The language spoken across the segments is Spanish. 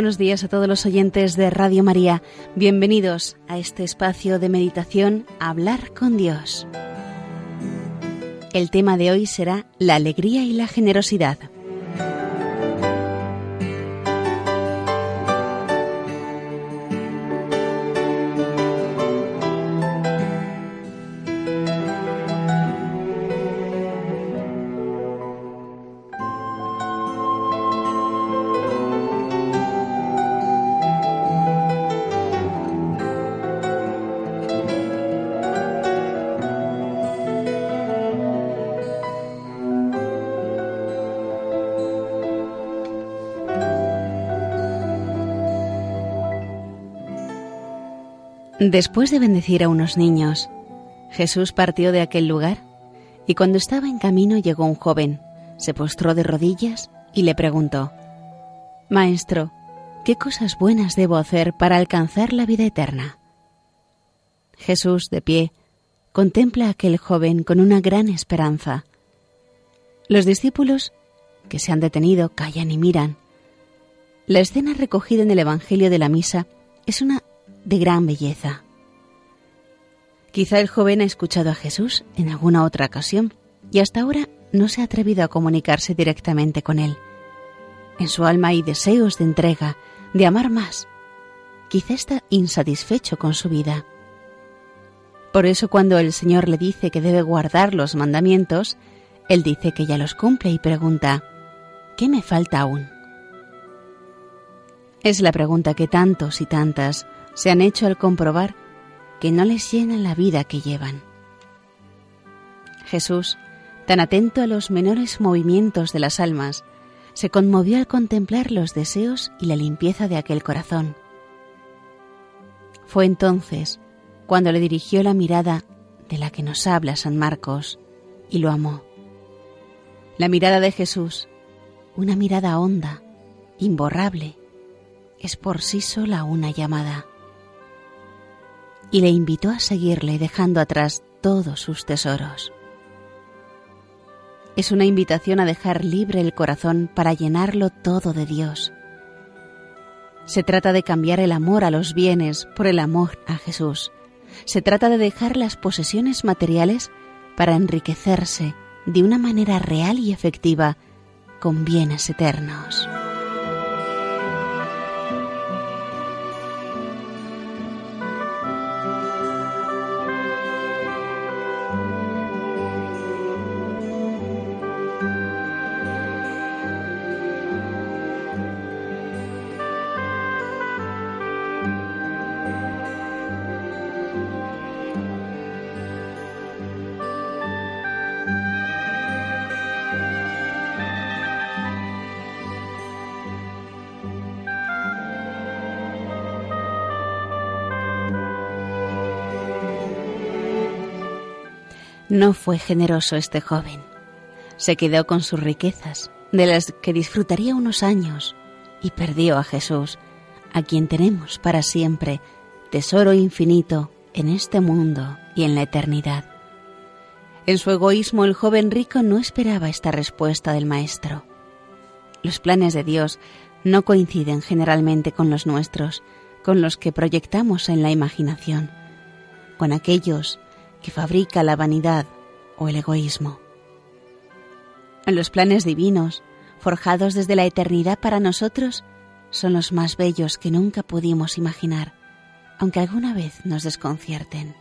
Buenos días a todos los oyentes de Radio María. Bienvenidos a este espacio de meditación Hablar con Dios. El tema de hoy será la alegría y la generosidad. Después de bendecir a unos niños, Jesús partió de aquel lugar y cuando estaba en camino llegó un joven, se postró de rodillas y le preguntó, Maestro, ¿qué cosas buenas debo hacer para alcanzar la vida eterna? Jesús, de pie, contempla a aquel joven con una gran esperanza. Los discípulos, que se han detenido, callan y miran. La escena recogida en el Evangelio de la Misa es una de gran belleza. Quizá el joven ha escuchado a Jesús en alguna otra ocasión y hasta ahora no se ha atrevido a comunicarse directamente con él. En su alma hay deseos de entrega, de amar más. Quizá está insatisfecho con su vida. Por eso cuando el Señor le dice que debe guardar los mandamientos, él dice que ya los cumple y pregunta, ¿qué me falta aún? Es la pregunta que tantos y tantas se han hecho al comprobar que no les llena la vida que llevan. Jesús, tan atento a los menores movimientos de las almas, se conmovió al contemplar los deseos y la limpieza de aquel corazón. Fue entonces cuando le dirigió la mirada de la que nos habla San Marcos y lo amó. La mirada de Jesús, una mirada honda, imborrable, es por sí sola una llamada y le invitó a seguirle dejando atrás todos sus tesoros. Es una invitación a dejar libre el corazón para llenarlo todo de Dios. Se trata de cambiar el amor a los bienes por el amor a Jesús. Se trata de dejar las posesiones materiales para enriquecerse de una manera real y efectiva con bienes eternos. No fue generoso este joven. Se quedó con sus riquezas, de las que disfrutaría unos años, y perdió a Jesús, a quien tenemos para siempre, tesoro infinito en este mundo y en la eternidad. En su egoísmo el joven rico no esperaba esta respuesta del Maestro. Los planes de Dios no coinciden generalmente con los nuestros, con los que proyectamos en la imaginación, con aquellos que fabrica la vanidad o el egoísmo. Los planes divinos, forjados desde la eternidad para nosotros, son los más bellos que nunca pudimos imaginar, aunque alguna vez nos desconcierten.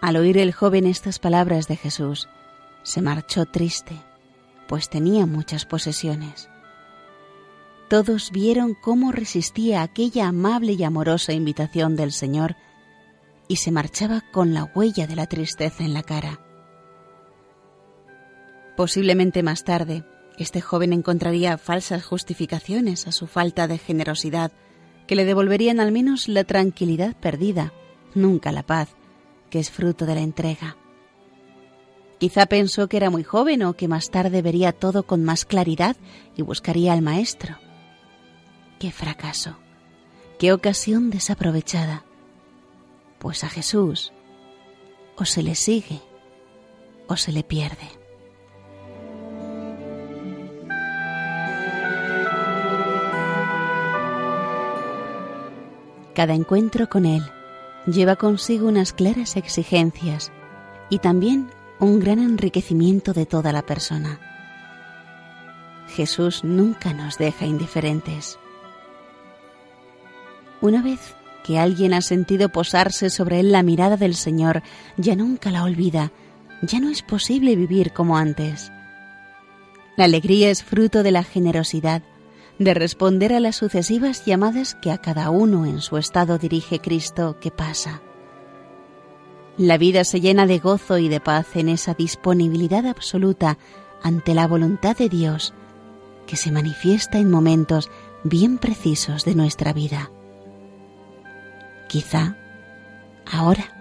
Al oír el joven estas palabras de Jesús, se marchó triste, pues tenía muchas posesiones. Todos vieron cómo resistía aquella amable y amorosa invitación del Señor y se marchaba con la huella de la tristeza en la cara. Posiblemente más tarde, este joven encontraría falsas justificaciones a su falta de generosidad que le devolverían al menos la tranquilidad perdida, nunca la paz, que es fruto de la entrega. Quizá pensó que era muy joven o que más tarde vería todo con más claridad y buscaría al maestro. ¡Qué fracaso! ¡Qué ocasión desaprovechada! Pues a Jesús o se le sigue o se le pierde. Cada encuentro con Él lleva consigo unas claras exigencias y también un gran enriquecimiento de toda la persona. Jesús nunca nos deja indiferentes. Una vez que alguien ha sentido posarse sobre él la mirada del Señor, ya nunca la olvida, ya no es posible vivir como antes. La alegría es fruto de la generosidad, de responder a las sucesivas llamadas que a cada uno en su estado dirige Cristo que pasa. La vida se llena de gozo y de paz en esa disponibilidad absoluta ante la voluntad de Dios que se manifiesta en momentos bien precisos de nuestra vida. Quizá ahora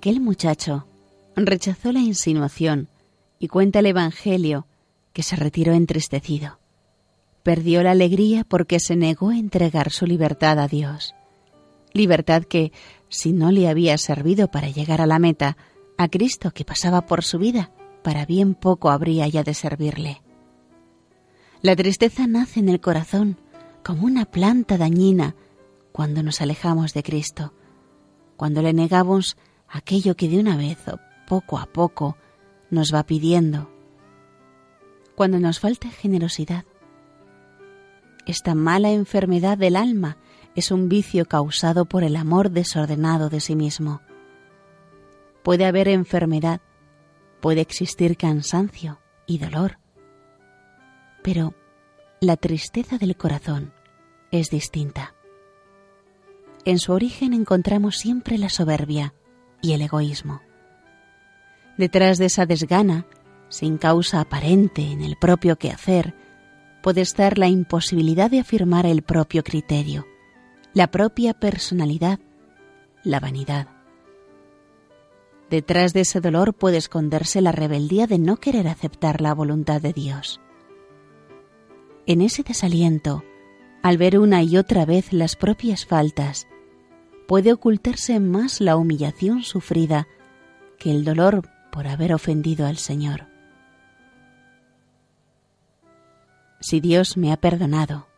Aquel muchacho rechazó la insinuación y cuenta el Evangelio que se retiró entristecido. Perdió la alegría porque se negó a entregar su libertad a Dios. Libertad que, si no le había servido para llegar a la meta, a Cristo que pasaba por su vida, para bien poco habría ya de servirle. La tristeza nace en el corazón como una planta dañina cuando nos alejamos de Cristo, cuando le negamos aquello que de una vez o poco a poco nos va pidiendo. Cuando nos falta generosidad, esta mala enfermedad del alma es un vicio causado por el amor desordenado de sí mismo. Puede haber enfermedad, puede existir cansancio y dolor, pero la tristeza del corazón es distinta. En su origen encontramos siempre la soberbia, y el egoísmo. Detrás de esa desgana, sin causa aparente en el propio quehacer, puede estar la imposibilidad de afirmar el propio criterio, la propia personalidad, la vanidad. Detrás de ese dolor puede esconderse la rebeldía de no querer aceptar la voluntad de Dios. En ese desaliento, al ver una y otra vez las propias faltas, puede ocultarse más la humillación sufrida que el dolor por haber ofendido al Señor. Si Dios me ha perdonado,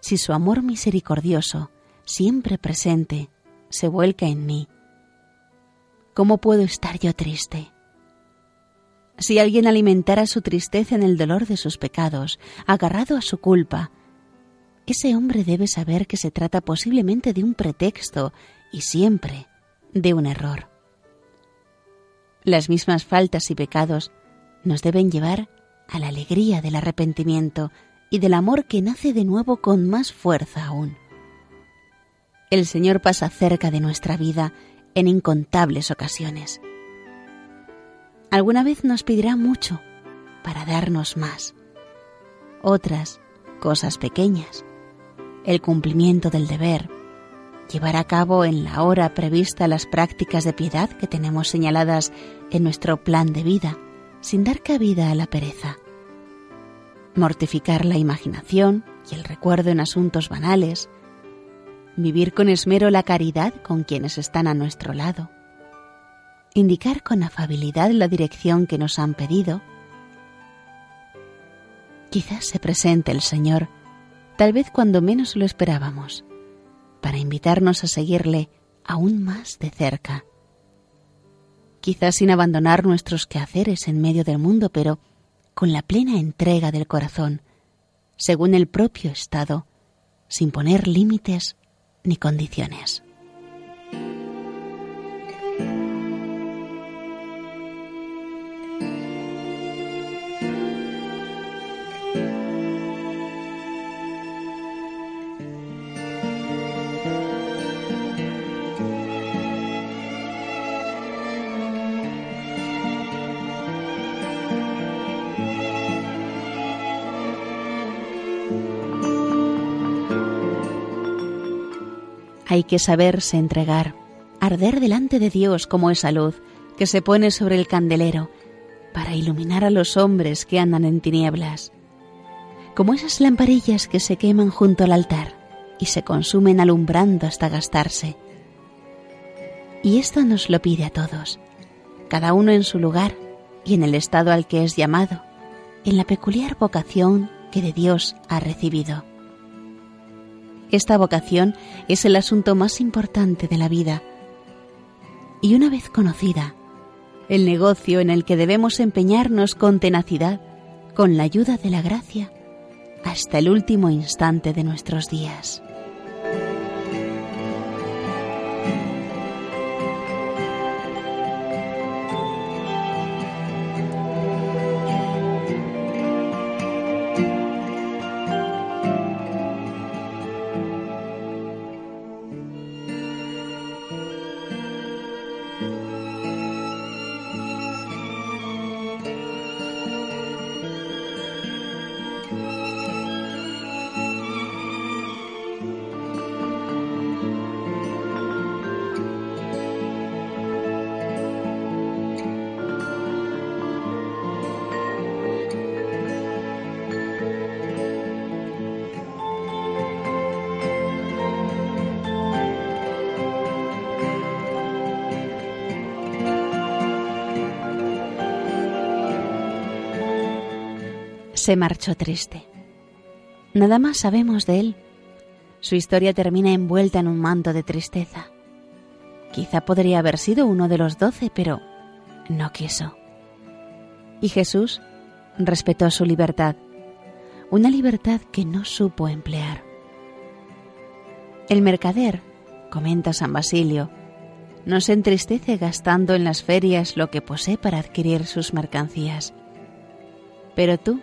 si su amor misericordioso, siempre presente, se vuelca en mí, ¿cómo puedo estar yo triste? Si alguien alimentara su tristeza en el dolor de sus pecados, agarrado a su culpa, ese hombre debe saber que se trata posiblemente de un pretexto y siempre de un error. Las mismas faltas y pecados nos deben llevar a la alegría del arrepentimiento y del amor que nace de nuevo con más fuerza aún. El Señor pasa cerca de nuestra vida en incontables ocasiones. Alguna vez nos pedirá mucho para darnos más. Otras, cosas pequeñas, el cumplimiento del deber, llevar a cabo en la hora prevista las prácticas de piedad que tenemos señaladas en nuestro plan de vida, sin dar cabida a la pereza, mortificar la imaginación y el recuerdo en asuntos banales, vivir con esmero la caridad con quienes están a nuestro lado, indicar con afabilidad la dirección que nos han pedido, quizás se presente el Señor tal vez cuando menos lo esperábamos, para invitarnos a seguirle aún más de cerca. Quizás sin abandonar nuestros quehaceres en medio del mundo, pero con la plena entrega del corazón, según el propio estado, sin poner límites ni condiciones. Hay que saberse entregar, arder delante de Dios como esa luz que se pone sobre el candelero para iluminar a los hombres que andan en tinieblas, como esas lamparillas que se queman junto al altar y se consumen alumbrando hasta gastarse. Y esto nos lo pide a todos, cada uno en su lugar y en el estado al que es llamado, en la peculiar vocación que de Dios ha recibido. Esta vocación es el asunto más importante de la vida. Y una vez conocida, el negocio en el que debemos empeñarnos con tenacidad, con la ayuda de la gracia, hasta el último instante de nuestros días. Se marchó triste. Nada más sabemos de él. Su historia termina envuelta en un manto de tristeza. Quizá podría haber sido uno de los doce, pero no quiso. Y Jesús respetó su libertad, una libertad que no supo emplear. El mercader, comenta San Basilio, no se entristece gastando en las ferias lo que posee para adquirir sus mercancías. Pero tú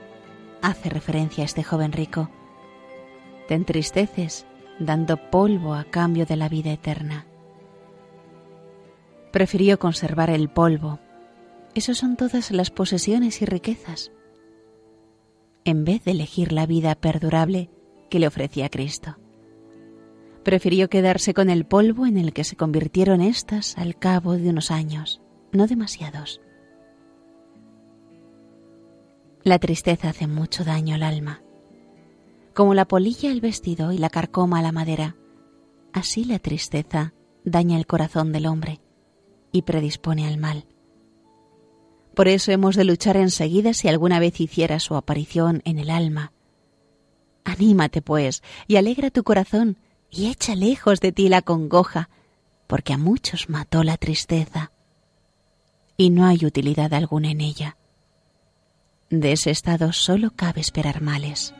hace referencia a este joven rico. Te entristeces dando polvo a cambio de la vida eterna. Prefirió conservar el polvo. Esas son todas las posesiones y riquezas. En vez de elegir la vida perdurable que le ofrecía Cristo. Prefirió quedarse con el polvo en el que se convirtieron éstas al cabo de unos años, no demasiados. La tristeza hace mucho daño al alma. Como la polilla el vestido y la carcoma la madera, así la tristeza daña el corazón del hombre y predispone al mal. Por eso hemos de luchar enseguida si alguna vez hiciera su aparición en el alma. Anímate, pues, y alegra tu corazón, y echa lejos de ti la congoja, porque a muchos mató la tristeza, y no hay utilidad alguna en ella. De ese estado solo cabe esperar males.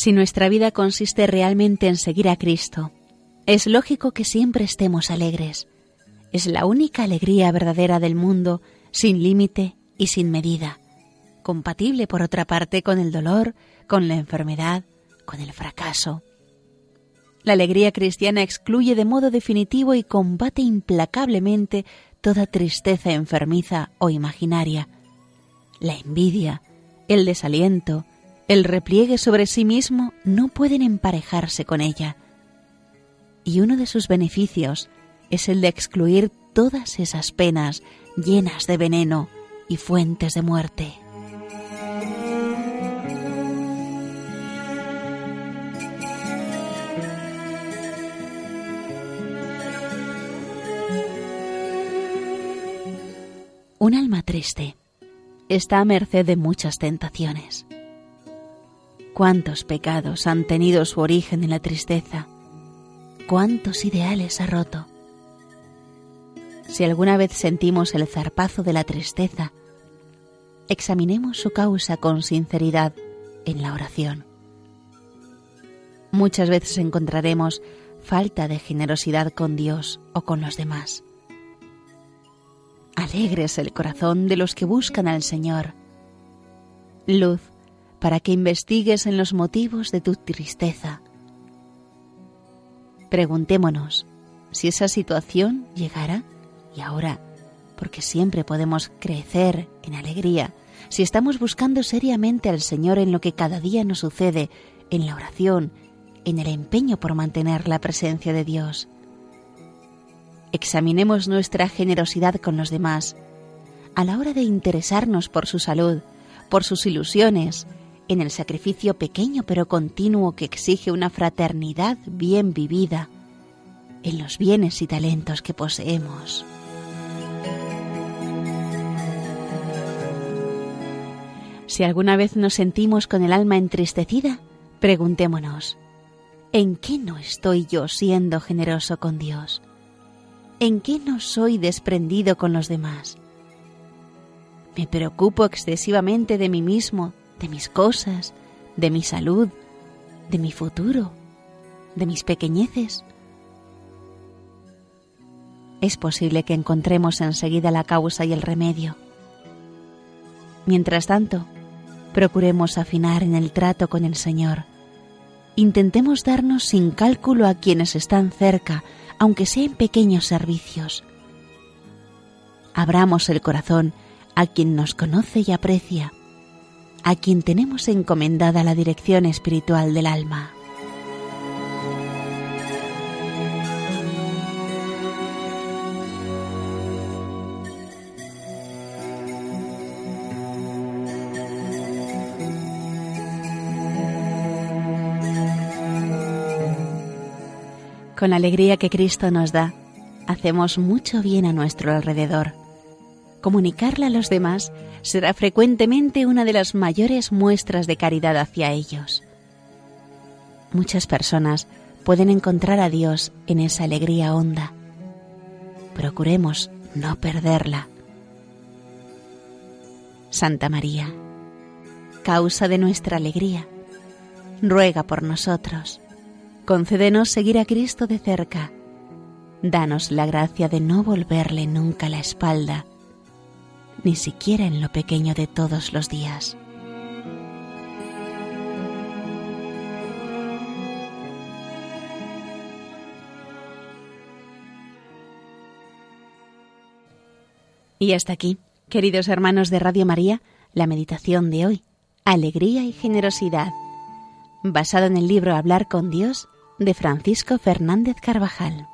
Si nuestra vida consiste realmente en seguir a Cristo, es lógico que siempre estemos alegres. Es la única alegría verdadera del mundo, sin límite y sin medida, compatible por otra parte con el dolor, con la enfermedad, con el fracaso. La alegría cristiana excluye de modo definitivo y combate implacablemente toda tristeza enfermiza o imaginaria. La envidia, el desaliento, el repliegue sobre sí mismo no pueden emparejarse con ella. Y uno de sus beneficios es el de excluir todas esas penas llenas de veneno y fuentes de muerte. Un alma triste está a merced de muchas tentaciones. Cuántos pecados han tenido su origen en la tristeza, cuántos ideales ha roto. Si alguna vez sentimos el zarpazo de la tristeza, examinemos su causa con sinceridad en la oración. Muchas veces encontraremos falta de generosidad con Dios o con los demás. Alegres el corazón de los que buscan al Señor. Luz para que investigues en los motivos de tu tristeza. Preguntémonos si esa situación llegara y ahora, porque siempre podemos crecer en alegría, si estamos buscando seriamente al Señor en lo que cada día nos sucede, en la oración, en el empeño por mantener la presencia de Dios. Examinemos nuestra generosidad con los demás a la hora de interesarnos por su salud, por sus ilusiones, en el sacrificio pequeño pero continuo que exige una fraternidad bien vivida, en los bienes y talentos que poseemos. Si alguna vez nos sentimos con el alma entristecida, preguntémonos, ¿en qué no estoy yo siendo generoso con Dios? ¿En qué no soy desprendido con los demás? ¿Me preocupo excesivamente de mí mismo, de mis cosas, de mi salud, de mi futuro, de mis pequeñeces? Es posible que encontremos enseguida la causa y el remedio. Mientras tanto, procuremos afinar en el trato con el Señor. Intentemos darnos sin cálculo a quienes están cerca, aunque sean pequeños servicios. Abramos el corazón a quien nos conoce y aprecia, a quien tenemos encomendada la dirección espiritual del alma. Con la alegría que Cristo nos da, hacemos mucho bien a nuestro alrededor. Comunicarla a los demás será frecuentemente una de las mayores muestras de caridad hacia ellos. Muchas personas pueden encontrar a Dios en esa alegría honda. Procuremos no perderla. Santa María, causa de nuestra alegría, ruega por nosotros concédenos seguir a Cristo de cerca. Danos la gracia de no volverle nunca la espalda, ni siquiera en lo pequeño de todos los días. Y hasta aquí, queridos hermanos de Radio María, la meditación de hoy, alegría y generosidad, basada en el libro Hablar con Dios de Francisco Fernández Carvajal.